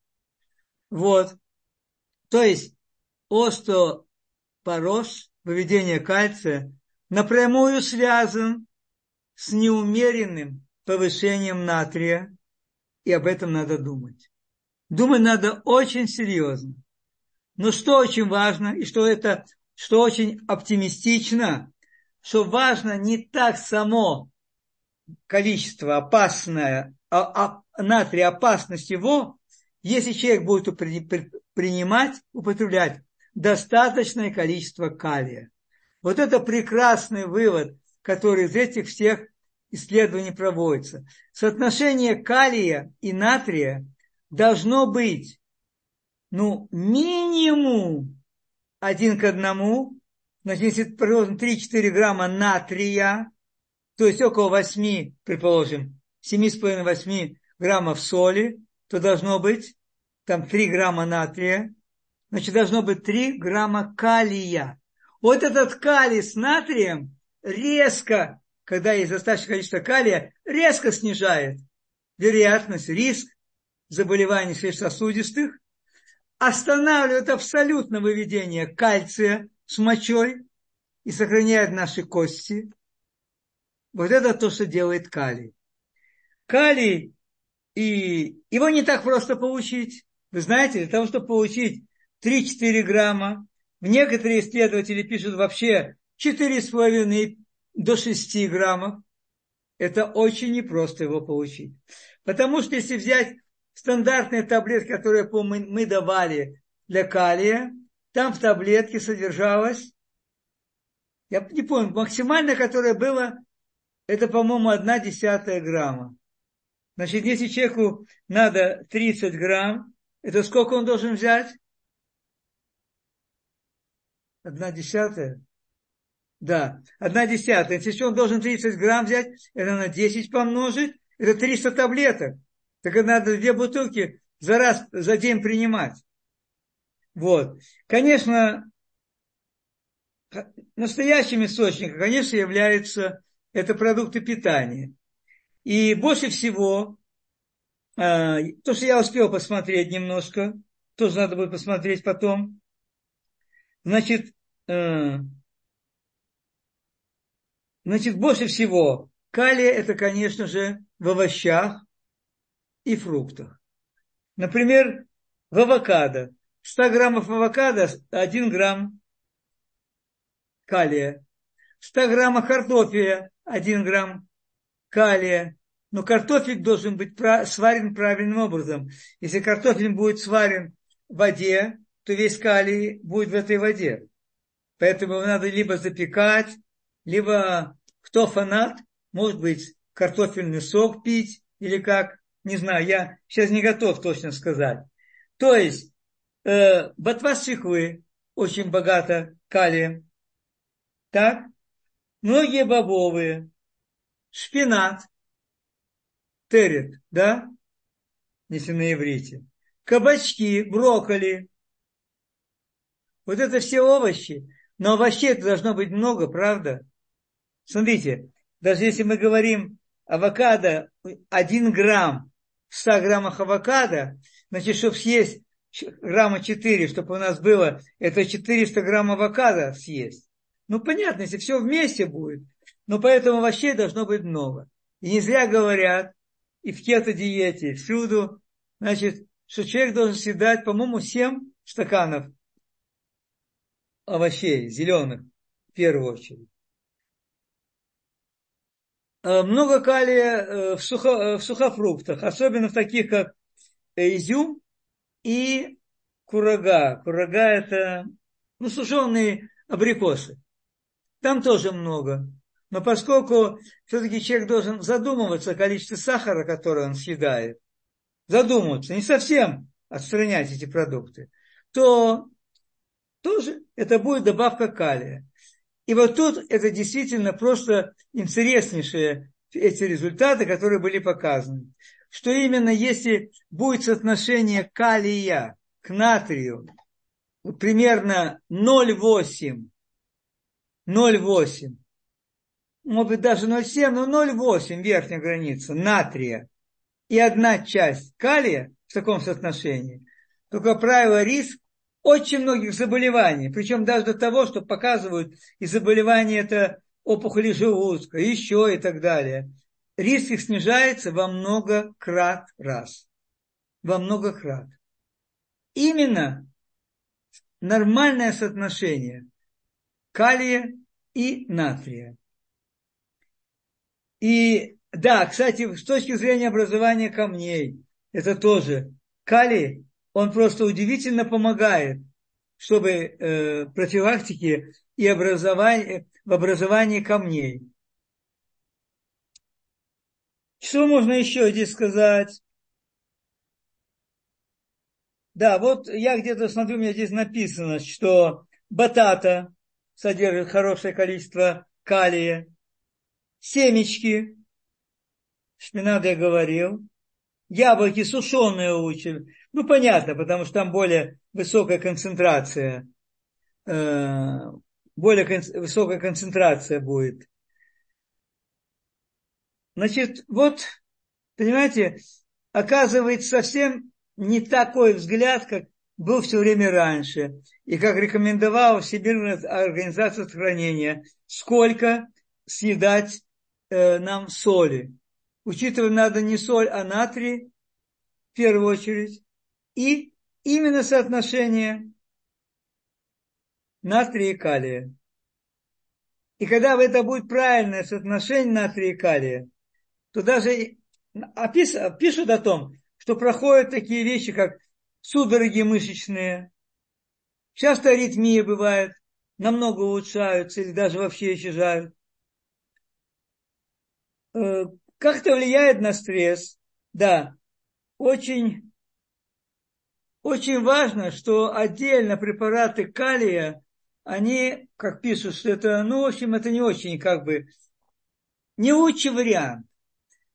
Вот. То есть остеопороз, выведение кальция, напрямую связан с неумеренным повышением натрия, и об этом надо думать. Думать надо очень серьезно. Но что очень важно, и что это, что очень оптимистично, что важно не так само количество опасное, а, а, натрия, опасность его, если человек будет принимать, употреблять достаточное количество калия. Вот это прекрасный вывод, который из этих всех исследований проводится. Соотношение калия и натрия должно быть, ну, минимум один к одному, Значит, если, предположим, 3-4 грамма натрия, то есть около 8, предположим, 7,5-8 граммов соли, то должно быть там 3 грамма натрия, значит, должно быть 3 грамма калия. Вот этот калий с натрием резко, когда есть достаточное количество калия, резко снижает вероятность, риск заболеваний сердечно-сосудистых, останавливает абсолютно выведение кальция с мочой и сохраняет наши кости. Вот это то, что делает калий. Калий, и его не так просто получить. Вы знаете, для того, чтобы получить 3-4 грамма, некоторые исследователи пишут вообще 4,5 до 6 граммов. Это очень непросто его получить. Потому что если взять стандартные таблетки, которые мы давали для калия, там в таблетке содержалось, я не помню, максимально, которое было, это, по-моему, одна десятая грамма. Значит, если человеку надо 30 грамм, это сколько он должен взять? Одна десятая? Да, одна десятая. Если он должен 30 грамм взять, это на 10 помножить, это 300 таблеток. Так это надо две бутылки за раз, за день принимать. Вот. Конечно, настоящим источником, конечно, являются это продукты питания. И больше всего, а, то, что я успел посмотреть немножко, тоже надо будет посмотреть потом. Значит, э, значит, больше всего калия это, конечно же, в овощах и фруктах. Например, в авокадо. 100 граммов авокадо 1 грамм калия. 100 граммов картофеля 1 грамм калия. Но картофель должен быть сварен правильным образом. Если картофель будет сварен в воде, то весь калий будет в этой воде. Поэтому его надо либо запекать, либо Кто фанат, может быть, картофельный сок пить или как, не знаю, я сейчас не готов точно сказать. То есть, э, ботва свеклы очень богата калием, так? Многие бобовые, шпинат, терет, да? Если на иврите. Кабачки, брокколи. Вот это все овощи. Но овощей должно быть много, правда? Смотрите, даже если мы говорим авокадо 1 грамм в 100 граммах авокадо, значит, чтобы съесть грамма 4, чтобы у нас было, это 400 грамм авокадо съесть. Ну, понятно, если все вместе будет. Но поэтому овощей должно быть много. И не зря говорят, и в кето-диете, и всюду, значит, что человек должен съедать, по-моему, 7 стаканов овощей, зеленых, в первую очередь. Э, много калия э, в, сухо, э, в сухофруктах, особенно в таких, как изюм и курага. Курага – это ну, сушеные абрикосы. Там тоже много. Но поскольку все-таки человек должен задумываться о количестве сахара, который он съедает, задумываться, не совсем отстранять эти продукты, то тоже это будет добавка калия. И вот тут это действительно просто интереснейшие эти результаты, которые были показаны. Что именно если будет соотношение калия к натрию примерно 0,8, 0,8, может быть даже 0,7, но 0,8 верхняя граница натрия и одна часть калия в таком соотношении, только правило риск очень многих заболеваний, причем даже до того, что показывают и заболевания это опухоли желудка, еще и так далее. Риск их снижается во много крат раз. Во много крат. Именно нормальное соотношение калия и натрия. И да, кстати, с точки зрения образования камней, это тоже калий он просто удивительно помогает, чтобы э, профилактике и образование, в образовании камней. Что можно еще здесь сказать? Да, вот я где-то смотрю, у меня здесь написано, что батата содержит хорошее количество калия, семечки, шпинат я говорил, яблоки сушеные лучше, ну, понятно, потому что там более высокая концентрация, э, более высокая концентрация будет. Значит, вот, понимаете, оказывается совсем не такой взгляд, как был все время раньше, и как рекомендовала Всемирная организация сохранения, сколько съедать э, нам соли. Учитывая надо не соль, а натрий, в первую очередь, и именно соотношение натрия и калия. И когда это будет правильное соотношение натрия и калия, то даже опис, пишут о том, что проходят такие вещи, как судороги мышечные, часто аритмия бывает, намного улучшаются или даже вообще исчезают. Э, как это влияет на стресс? Да, очень очень важно, что отдельно препараты калия, они, как пишут, что это, ну, в общем, это не очень, как бы, не лучший вариант.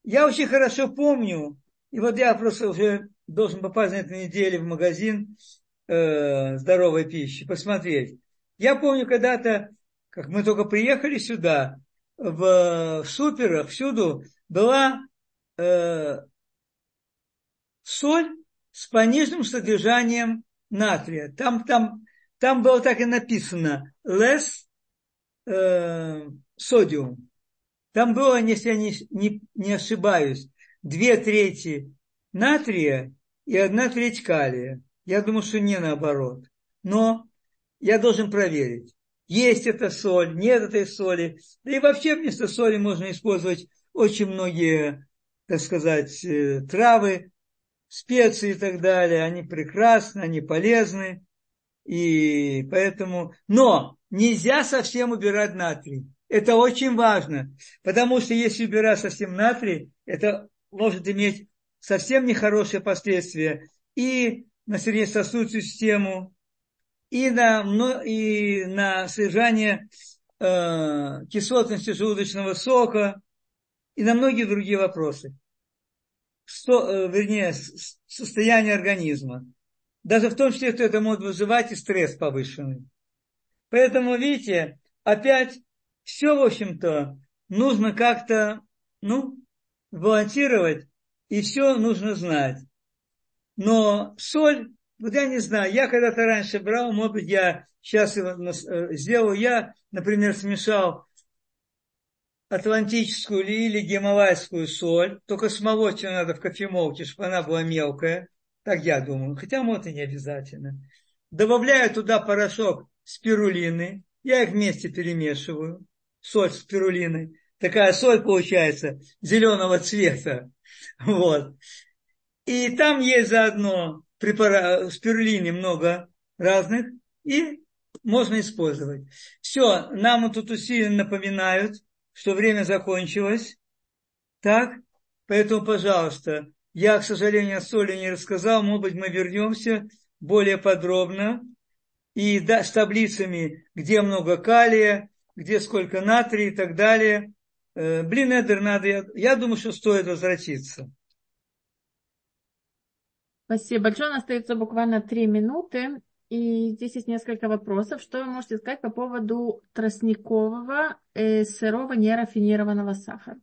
Я очень хорошо помню, и вот я просто уже должен попасть на этой неделе в магазин э, здоровой пищи, посмотреть. Я помню когда-то, как мы только приехали сюда, в, в суперах всюду была э, соль с пониженным содержанием натрия. Там, там, там было так и написано less э, sodium. Там было, если я не, не, не ошибаюсь, две трети натрия и одна треть калия. Я думаю, что не наоборот. Но я должен проверить. Есть эта соль, нет этой соли. Да и вообще вместо соли можно использовать очень многие, так сказать, э, травы, специи и так далее, они прекрасны, они полезны. И поэтому, но нельзя совсем убирать натрий. Это очень важно, потому что если убирать совсем натрий, это может иметь совсем нехорошие последствия и на сердечно-сосудистую систему, и на, и на содержание э, кислотности желудочного сока, и на многие другие вопросы. Сто, э, вернее, состояние организма. Даже в том числе, что это может вызывать и стресс повышенный. Поэтому, видите, опять все, в общем-то, нужно как-то, ну, балансировать, и все нужно знать. Но соль, вот я не знаю, я когда-то раньше брал, может быть, я сейчас его э, сделал, я, например, смешал атлантическую или гималайскую соль, только смолоть ее надо в кофемолке, чтобы она была мелкая, так я думаю, хотя может и не обязательно. Добавляю туда порошок спирулины, я их вместе перемешиваю, соль с спирулиной. Такая соль получается зеленого цвета. <laughs> Вот. И там есть заодно препарат, спирулины много разных, и можно использовать. Все, нам тут усиленно напоминают, что время закончилось. Так? Поэтому, пожалуйста, я, к сожалению, соли не рассказал. Может быть, мы вернемся более подробно. И да, с таблицами, где много калия, где сколько натрия и так далее. Э, блин, Эдер, надо, я, я думаю, что стоит возвратиться. Спасибо большое. У нас остается буквально три минуты. И здесь есть несколько вопросов. Что вы можете сказать по поводу тростникового э, сырого нерафинированного сахара?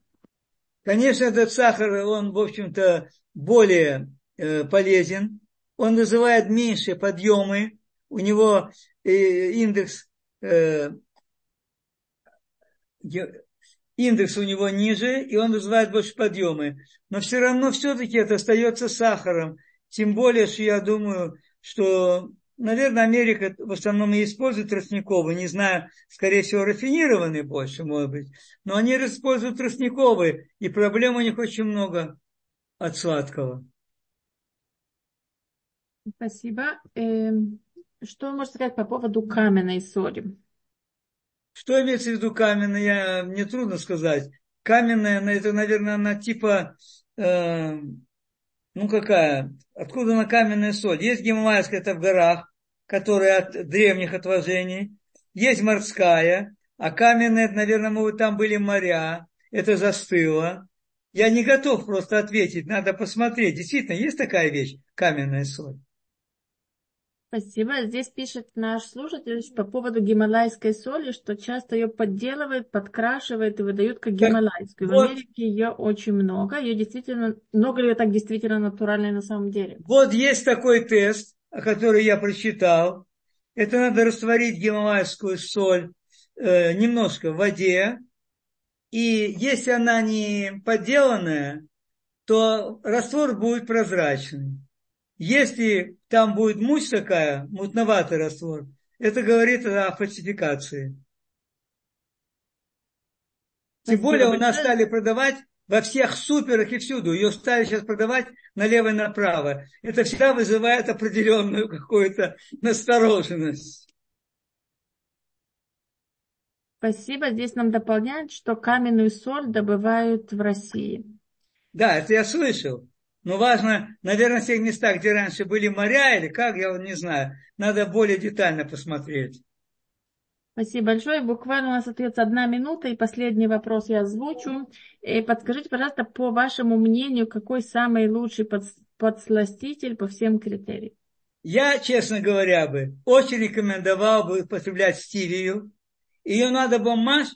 Конечно, этот сахар, он, в общем-то, более э, полезен. Он вызывает меньшие подъемы. У него э, индекс, э, индекс у него ниже, и он вызывает больше подъемы. Но все равно все-таки это остается сахаром. Тем более, что я думаю, что, наверное, Америка в основном и использует тростниковый, не знаю, скорее всего, рафинированный больше, может быть. Но они используют тростниковый, и проблем у них очень много от сладкого. Спасибо. Эм, что можно сказать по поводу каменной соли? Что имеется в виду каменная, мне трудно сказать. Каменная, это, наверное, она типа э, ну какая, откуда на каменная соль? Есть гималайская, это в горах, которая от древних отложений. Есть морская, а каменная, наверное, может, там были моря, это застыло. Я не готов просто ответить, надо посмотреть. Действительно, есть такая вещь, каменная соль. Спасибо. Здесь пишет наш слушатель по поводу гималайской соли, что часто ее подделывают, подкрашивают и выдают как гималайскую. Вот. В Америке ее очень много. Ее действительно, много ли ее так действительно натуральной на самом деле? Вот есть такой тест, который я прочитал. Это надо растворить гималайскую соль э, немножко в воде. И если она не подделанная, то раствор будет прозрачный. Если там будет муть такая, мутноватый раствор, это говорит о фальсификации. Тем более у нас стали продавать во всех суперах и всюду. Ее стали сейчас продавать налево и направо. Это всегда вызывает определенную какую-то настороженность. Спасибо. Здесь нам дополняют, что каменную соль добывают в России. Да, это я слышал. Но важно, наверное, в тех местах, где раньше были моря или как, я вот не знаю. Надо более детально посмотреть. Спасибо большое. Буквально у нас остается одна минута, и последний вопрос я озвучу. И э, подскажите, пожалуйста, по вашему мнению, какой самый лучший подсластитель по всем критериям? Я, честно говоря, бы очень рекомендовал бы употреблять стивию. Ее надо бы мазь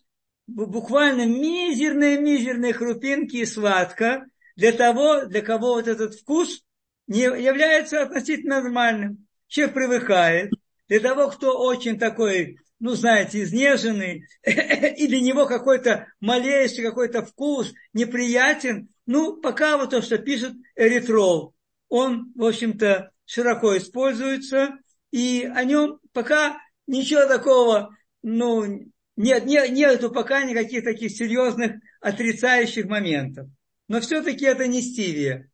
буквально мизерные-мизерные крупинки и сладко, для того, для кого вот этот вкус не является относительно нормальным. Человек привыкает. Для того, кто очень такой, ну, знаете, изнеженный, <laughs> и для него какой-то малейший какой-то вкус неприятен, ну, пока вот то, что пишет эритрол, он, в общем-то, широко используется, и о нем пока ничего такого, ну, нет, нет, нету пока никаких таких серьезных отрицающих моментов. Но все-таки это не стивия.